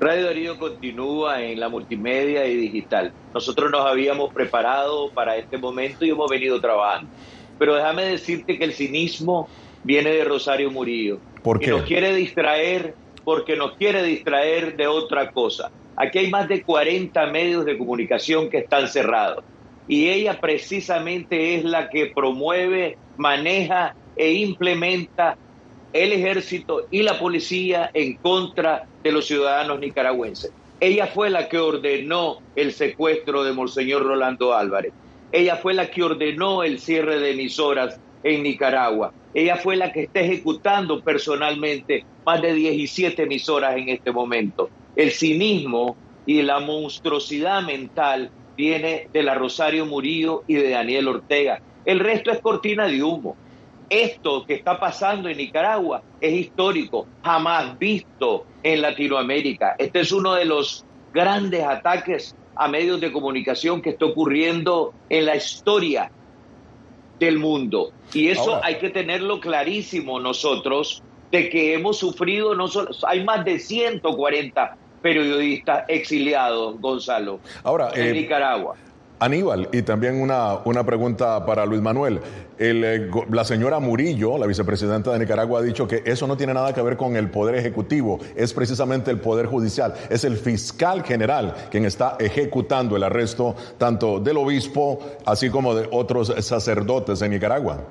Radio Darío continúa en la multimedia y digital. Nosotros nos habíamos preparado para este momento y hemos venido trabajando. Pero déjame decirte que el cinismo viene de Rosario Murillo. ¿Por qué? Y nos quiere distraer porque nos quiere distraer de otra cosa. Aquí hay más de 40 medios de comunicación que están cerrados. Y ella precisamente es la que promueve, maneja e implementa el ejército y la policía en contra de los ciudadanos nicaragüenses. Ella fue la que ordenó el secuestro de Monseñor Rolando Álvarez. Ella fue la que ordenó el cierre de emisoras en Nicaragua. Ella fue la que está ejecutando personalmente más de 17 emisoras en este momento. El cinismo y la monstruosidad mental viene de la Rosario Murillo y de Daniel Ortega. El resto es cortina de humo. Esto que está pasando en Nicaragua es histórico, jamás visto en Latinoamérica. Este es uno de los grandes ataques a medios de comunicación que está ocurriendo en la historia del mundo. Y eso hay que tenerlo clarísimo nosotros, de que hemos sufrido, no solo, hay más de 140 periodistas exiliados, Gonzalo, Ahora, en eh, Nicaragua. Aníbal, y también una, una pregunta para Luis Manuel. Eh, la señora Murillo, la vicepresidenta de Nicaragua, ha dicho que eso no tiene nada que ver con el poder ejecutivo, es precisamente el poder judicial, es el fiscal general quien está ejecutando el arresto tanto del obispo así como de otros sacerdotes en Nicaragua.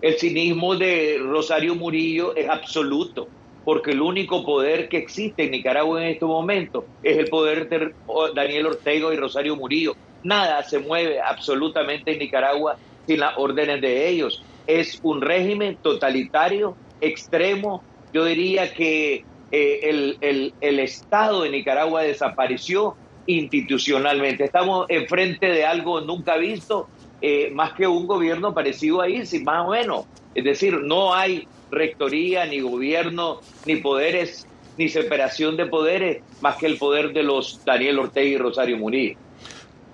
El cinismo de Rosario Murillo es absoluto porque el único poder que existe en Nicaragua en este momento es el poder de Daniel Ortega y Rosario Murillo. Nada se mueve absolutamente en Nicaragua sin las órdenes de ellos. Es un régimen totalitario, extremo. Yo diría que eh, el, Estado de Nicaragua desapareció institucionalmente. Estamos enfrente de algo nunca visto, eh, más que un gobierno parecido a ISIS, más o menos. Es decir, no hay rectoría, ni gobierno, ni poderes, ni separación de poderes, más que el poder de los Daniel Ortega y Rosario Murillo.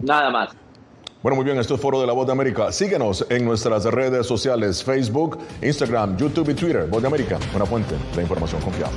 Nada más. Bueno, muy bien, esto es Foro de la Voz de América. Síguenos en nuestras redes sociales, Facebook, Instagram, YouTube y Twitter. Voz de América, una fuente de información confiable.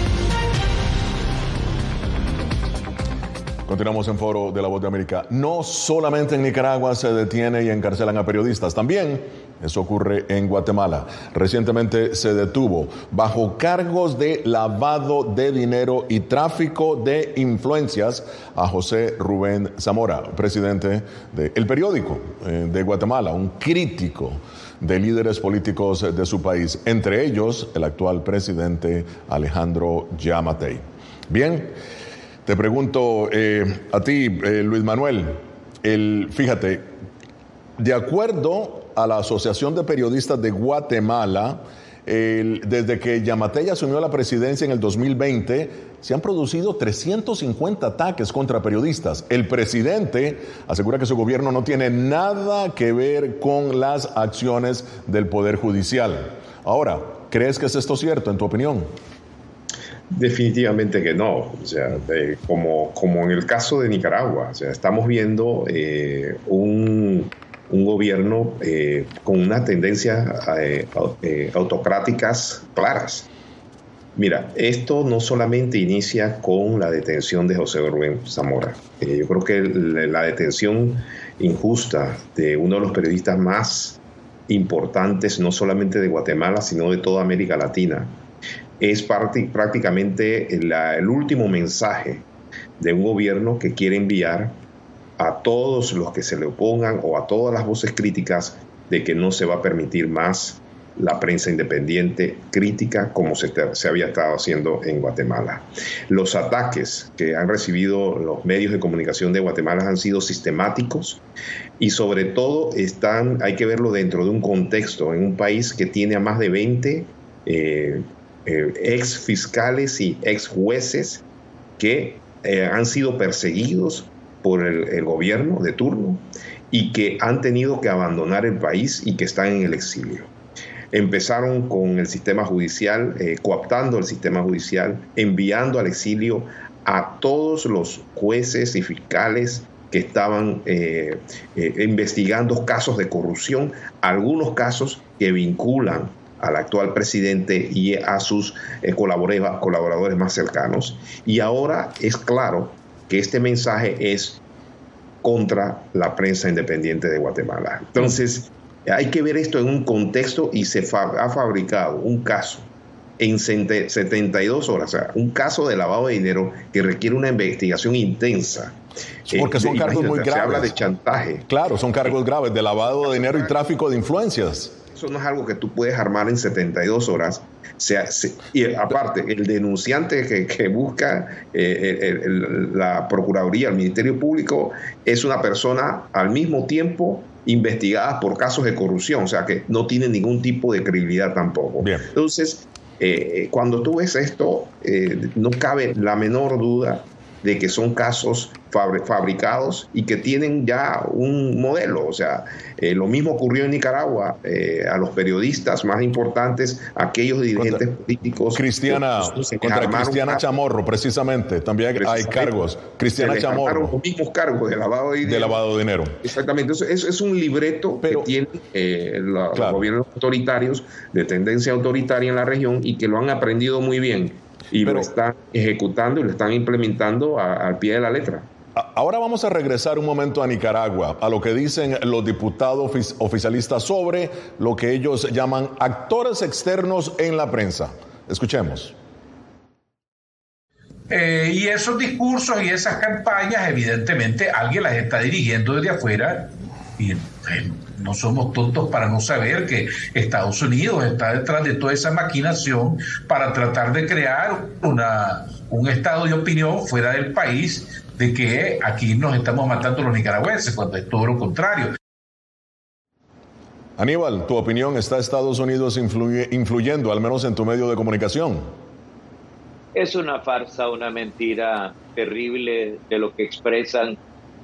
Continuamos en Foro de la Voz de América. No solamente en Nicaragua se detiene y encarcelan a periodistas, también eso ocurre en Guatemala. Recientemente se detuvo bajo cargos de lavado de dinero y tráfico de influencias a José Rubén Zamora, presidente del periódico eh, de Guatemala, un crítico de líderes políticos de su país, entre ellos el actual presidente Alejandro Yamatei. Bien. Te pregunto eh, a ti, eh, Luis Manuel, el, fíjate, de acuerdo a la Asociación de Periodistas de Guatemala, desde que Yamatei asumió la presidencia en el 2020, se han producido 350 ataques contra periodistas. El presidente asegura que su gobierno no tiene nada que ver con las acciones del Poder Judicial. Ahora, ¿crees que es esto cierto en tu opinión? Definitivamente que no. O sea, como, como en el caso de Nicaragua, o sea, estamos viendo eh, un, un, gobierno eh, con una tendencia eh, autocráticas claras. Mira, esto no solamente inicia con la detención de José Rubén Zamora. yo creo que la detención injusta de uno de los periodistas más importantes, no solamente de Guatemala, sino de toda América Latina, es prácticamente el último mensaje de un gobierno que quiere enviar a todos los que se le opongan o a todas las voces críticas de que no se va a permitir más la prensa independiente crítica como se, se, había estado haciendo en Guatemala. Los ataques que han recibido los medios de comunicación de Guatemala han sido sistemáticos y sobre todo están, hay que verlo dentro de un contexto, en un país que tiene a más de 20 eh, ex fiscales y ex jueces que eh, han sido perseguidos por el, gobierno de turno y que han tenido que abandonar el país y que están en el exilio. Empezaron con el sistema judicial, eh, cooptando el sistema judicial, enviando al exilio a todos los jueces y fiscales que estaban investigando casos de corrupción, algunos casos que vinculan al actual presidente y a sus eh, colaboradores más cercanos. Y ahora es claro que este mensaje es contra la prensa independiente de Guatemala. Entonces, hay que ver esto en un contexto y se ha fabricado un caso en 72 horas, o sea, un caso de lavado de dinero que requiere una investigación intensa. Porque son eh, cargos muy graves. Se habla de chantaje. Claro, son cargos graves de lavado de dinero y tráfico de influencias no es algo que tú puedes armar en 72 horas. y aparte, el denunciante que, busca eh, la Procuraduría, el Ministerio Público, es una persona al mismo tiempo investigada por casos de corrupción, o sea que no tiene ningún tipo de credibilidad tampoco. Entonces, eh, cuando tú ves esto, eh, no cabe la menor duda de que son casos fabricados y que tienen ya un modelo. O sea, eh, lo mismo ocurrió en Nicaragua eh, a los periodistas más importantes, aquellos dirigentes políticos. Cristiana, contra Cristiana Chamorro, precisamente, también hay cargos. Cristiana Chamorro. Los mismos cargos de lavado de dinero. De lavado de dinero. Exactamente. Entonces, es, un libreto que tienen eh, los gobiernos autoritarios de tendencia autoritaria en la región y que lo han aprendido muy bien y lo están ejecutando y lo están implementando al pie de la letra. Ahora vamos a regresar un momento a Nicaragua, a lo que dicen los diputados oficialistas sobre lo que ellos llaman actores externos en la prensa. Escuchemos. Eh, y esos discursos y esas campañas, evidentemente, alguien las está dirigiendo desde afuera y no somos tontos para no saber que Estados Unidos está detrás de toda esa maquinación para tratar de crear una, un estado de opinión fuera del país de que aquí nos estamos matando los nicaragüenses, cuando es todo lo contrario. Aníbal, tu opinión, ¿está Estados Unidos influyendo, al menos en tu medio de comunicación? Es una farsa, una mentira terrible de lo que expresan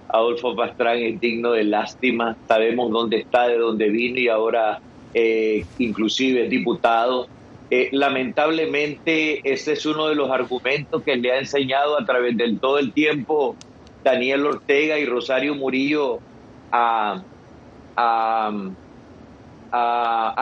Adolfo Pastrán es digno de lástima. Sabemos dónde está, de dónde vino y ahora eh, inclusive es diputado. Eh, lamentablemente ese es uno de los argumentos que le ha enseñado a través de todo el tiempo Daniel Ortega y Rosario Murillo a, a,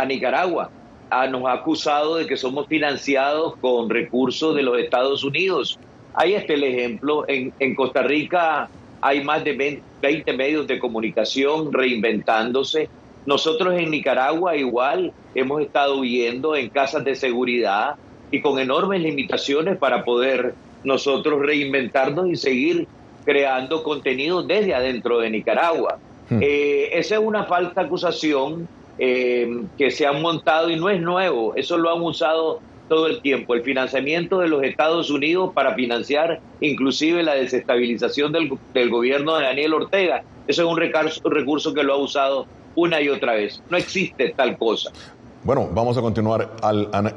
Nicaragua. Ah, nos ha acusado de que somos financiados con recursos de los Estados Unidos. Ahí está el ejemplo. En, en Costa Rica hay más de 20 medios de comunicación reinventándose. Nosotros en Nicaragua igual hemos estado viendo en casas de seguridad y con enormes limitaciones para poder nosotros reinventarnos y seguir creando contenido desde adentro de Nicaragua. Hmm. Eh, esa es una falsa acusación eh, que se han montado y no es nuevo, eso lo han usado todo el tiempo, el financiamiento de los Estados Unidos para financiar inclusive la desestabilización del, del gobierno de Daniel Ortega. Eso es un recurso que lo ha usado una y otra vez. No existe tal cosa. Bueno, vamos a continuar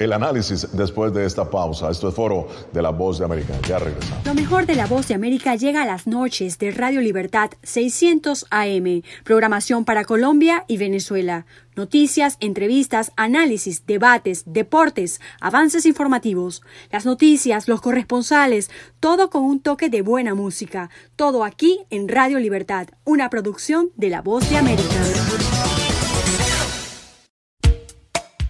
el análisis después de esta pausa. Esto es Foro de la Voz de América. Ya regresamos. Lo mejor de la Voz de América llega a las noches de Radio Libertad 600 AM. Programación para Colombia y Venezuela. Noticias, entrevistas, análisis, debates, deportes, avances informativos, las noticias, los corresponsales, todo con un toque de buena música. Todo aquí en Radio Libertad, una producción de La Voz de América.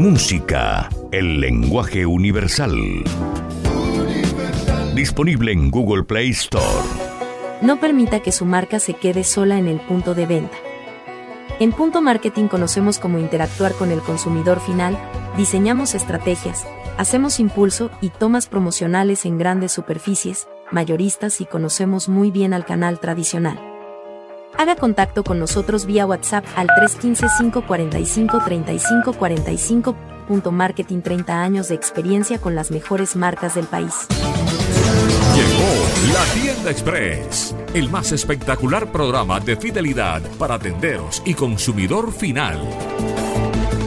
Música, el lenguaje universal. Disponible en Google Play Store. No permita que su marca se quede sola en el punto de venta. En Punto Marketing conocemos cómo interactuar con el consumidor final, diseñamos estrategias, hacemos impulso y tomas promocionales en grandes superficies, mayoristas y conocemos muy bien al canal tradicional. Haga contacto con nosotros vía WhatsApp al 315-545-3545. Marketing 30 años de experiencia con las mejores marcas del país. Llegó la Tienda Express, el más espectacular programa de fidelidad para tenderos y consumidor final.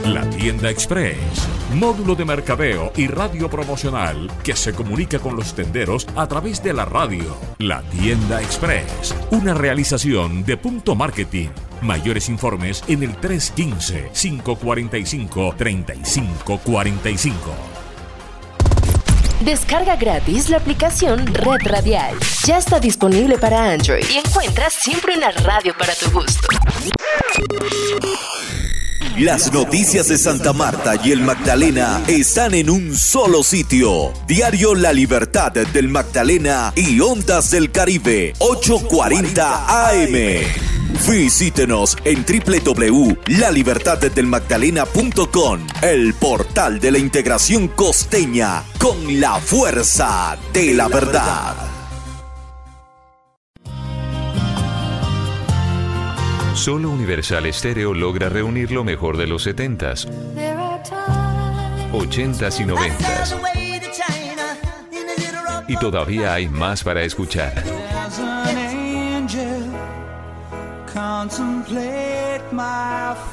La Tienda Express módulo de mercadeo y radio promocional que se comunica con los tenderos a través de la radio. La Tienda Express, una realización de Punto Marketing. Mayores informes en el 315-545-3545. Descarga gratis la aplicación Red Radial. Ya está disponible para Android y encuentras siempre una radio para tu gusto. Las noticias de Santa Marta y el Magdalena están en un solo sitio. Diario La Libertad del Magdalena y Ondas del Caribe, 840 AM. Visítenos en www.lalibertaddelmagdalena.com, el portal de la integración costeña con la fuerza de la verdad. Solo Universal Estéreo logra reunir lo mejor de los 70s, 80s y 90s. Y todavía hay más para escuchar.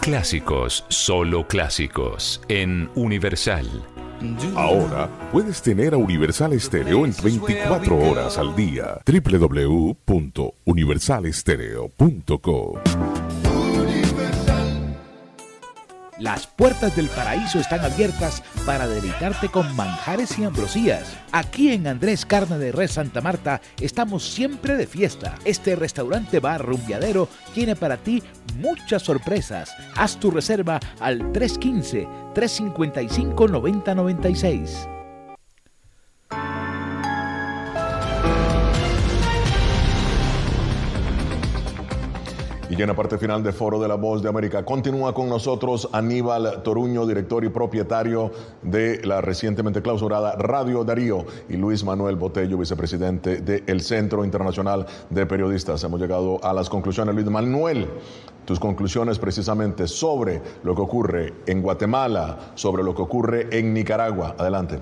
Clásicos, solo clásicos, en Universal. Ahora puedes tener a Universal Estéreo en 24 horas al día. www.universalestereo.co Las puertas del paraíso están abiertas para deleitarte con manjares y ambrosías. Aquí en Andrés Carne de Res Santa Marta estamos siempre de fiesta. Este restaurante bar rumbiadero tiene para ti muchas sorpresas. Haz tu reserva al 315-355-9096. Y en la parte final de Foro de la Voz de América continúa con nosotros Aníbal Toruño, director y propietario de la recientemente clausurada Radio Darío, y Luis Manuel Botello, vicepresidente del Centro Internacional de Periodistas. Hemos llegado a las conclusiones. Luis Manuel, tus conclusiones precisamente sobre lo que ocurre en Guatemala, sobre lo que ocurre en Nicaragua. Adelante.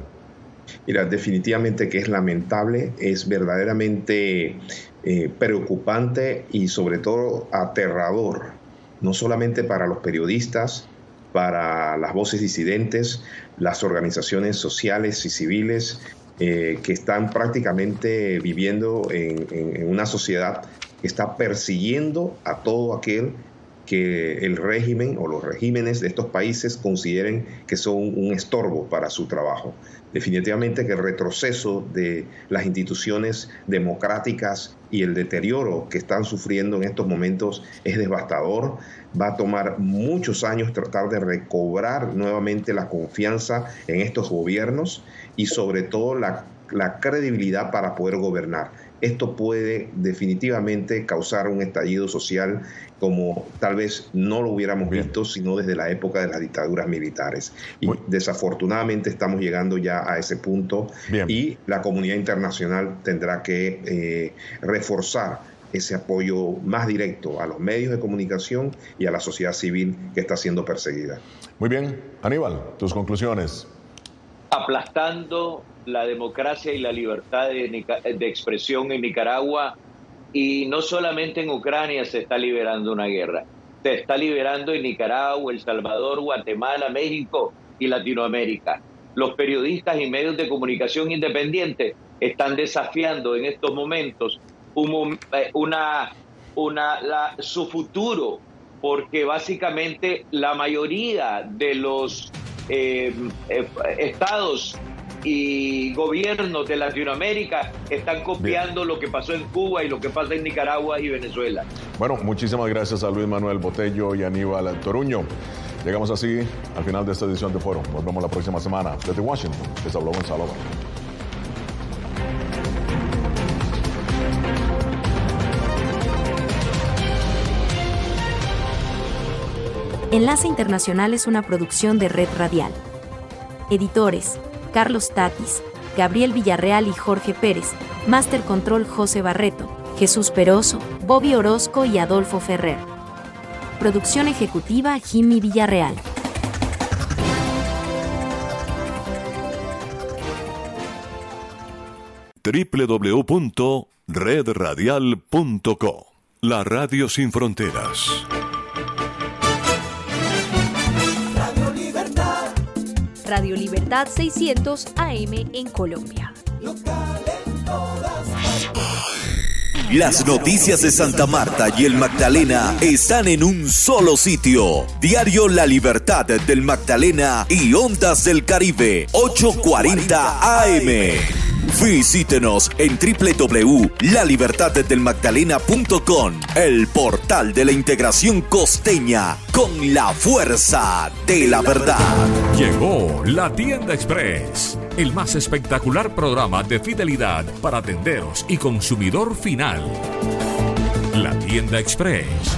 Mira, definitivamente que es lamentable, es verdaderamente eh, preocupante y sobre todo aterrador, no solamente para los periodistas, para las voces disidentes, las organizaciones sociales y civiles eh, que están prácticamente viviendo en, una sociedad que está persiguiendo a todo aquel que el régimen o los regímenes de estos países consideren que son un estorbo para su trabajo. Definitivamente que el retroceso de las instituciones democráticas y el deterioro que están sufriendo en estos momentos es devastador. Va a tomar muchos años tratar de recobrar nuevamente la confianza en estos gobiernos y sobre todo la, la credibilidad para poder gobernar esto puede definitivamente causar un estallido social como tal vez no lo hubiéramos visto sino desde la época de las dictaduras militares. Y desafortunadamente estamos llegando ya a ese punto y la comunidad internacional tendrá que eh, reforzar ese apoyo más directo a los medios de comunicación y a la sociedad civil que está siendo perseguida. Muy bien, Aníbal, tus conclusiones. Aplastando la democracia y la libertad de, expresión en Nicaragua y no solamente en Ucrania se está liberando una guerra, se está liberando en Nicaragua, El Salvador, Guatemala, México y Latinoamérica. Los periodistas y medios de comunicación independientes están desafiando en estos momentos eh, una, una, su futuro, porque básicamente la mayoría de los eh, eh, estados y gobiernos de Latinoamérica están copiando lo que pasó en Cuba y lo que pasa en Nicaragua y Venezuela. Bueno, muchísimas gracias a Luis Manuel Botello y Aníbal Toruño. Llegamos así al final de esta edición de Foro. Nos vemos la próxima semana. Desde Washington, les habló Gonzalo. Enlace Internacional es una producción de Red Radial. Editores, Carlos Tatis, Gabriel Villarreal y Jorge Pérez, Master Control José Barreto, Jesús Peroso, Bobby Orozco y Adolfo Ferrer. Producción ejecutiva Jimmy Villarreal. www.redradial.co La Radio Sin Fronteras. Radio Libertad 600 AM en Colombia. Las noticias de Santa Marta y el Magdalena están en un solo sitio. Diario La Libertad del Magdalena y Ondas del Caribe, 840 AM. Visítenos en www.lalibertaddelmagdalena.com, el portal de la integración costeña con la fuerza de la verdad. Llegó la tienda express, el más espectacular programa de fidelidad para tenderos y consumidor final. La tienda express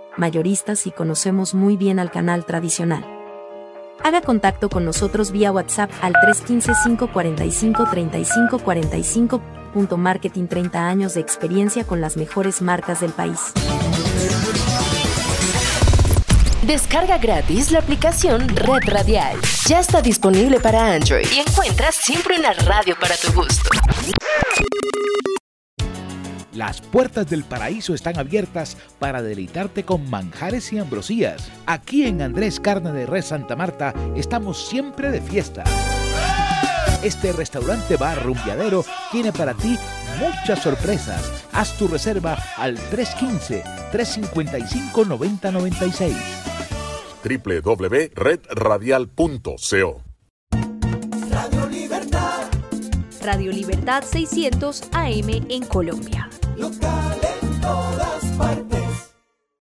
mayoristas y conocemos muy bien al canal tradicional. Haga contacto con nosotros vía WhatsApp al 315-545-3545. Marketing 30 años de experiencia con las mejores marcas del país. Descarga gratis la aplicación Red Radial. Ya está disponible para Android y encuentras siempre una radio para tu gusto. Las puertas del paraíso están abiertas para deleitarte con manjares y ambrosías. Aquí en Andrés Carne de Res Santa Marta estamos siempre de fiesta. Este restaurante bar rumbiadero tiene para ti muchas sorpresas. Haz tu reserva al 315-355-9096. www.redradial.co Radio Libertad. Radio Libertad 600 AM en Colombia local en todas partes.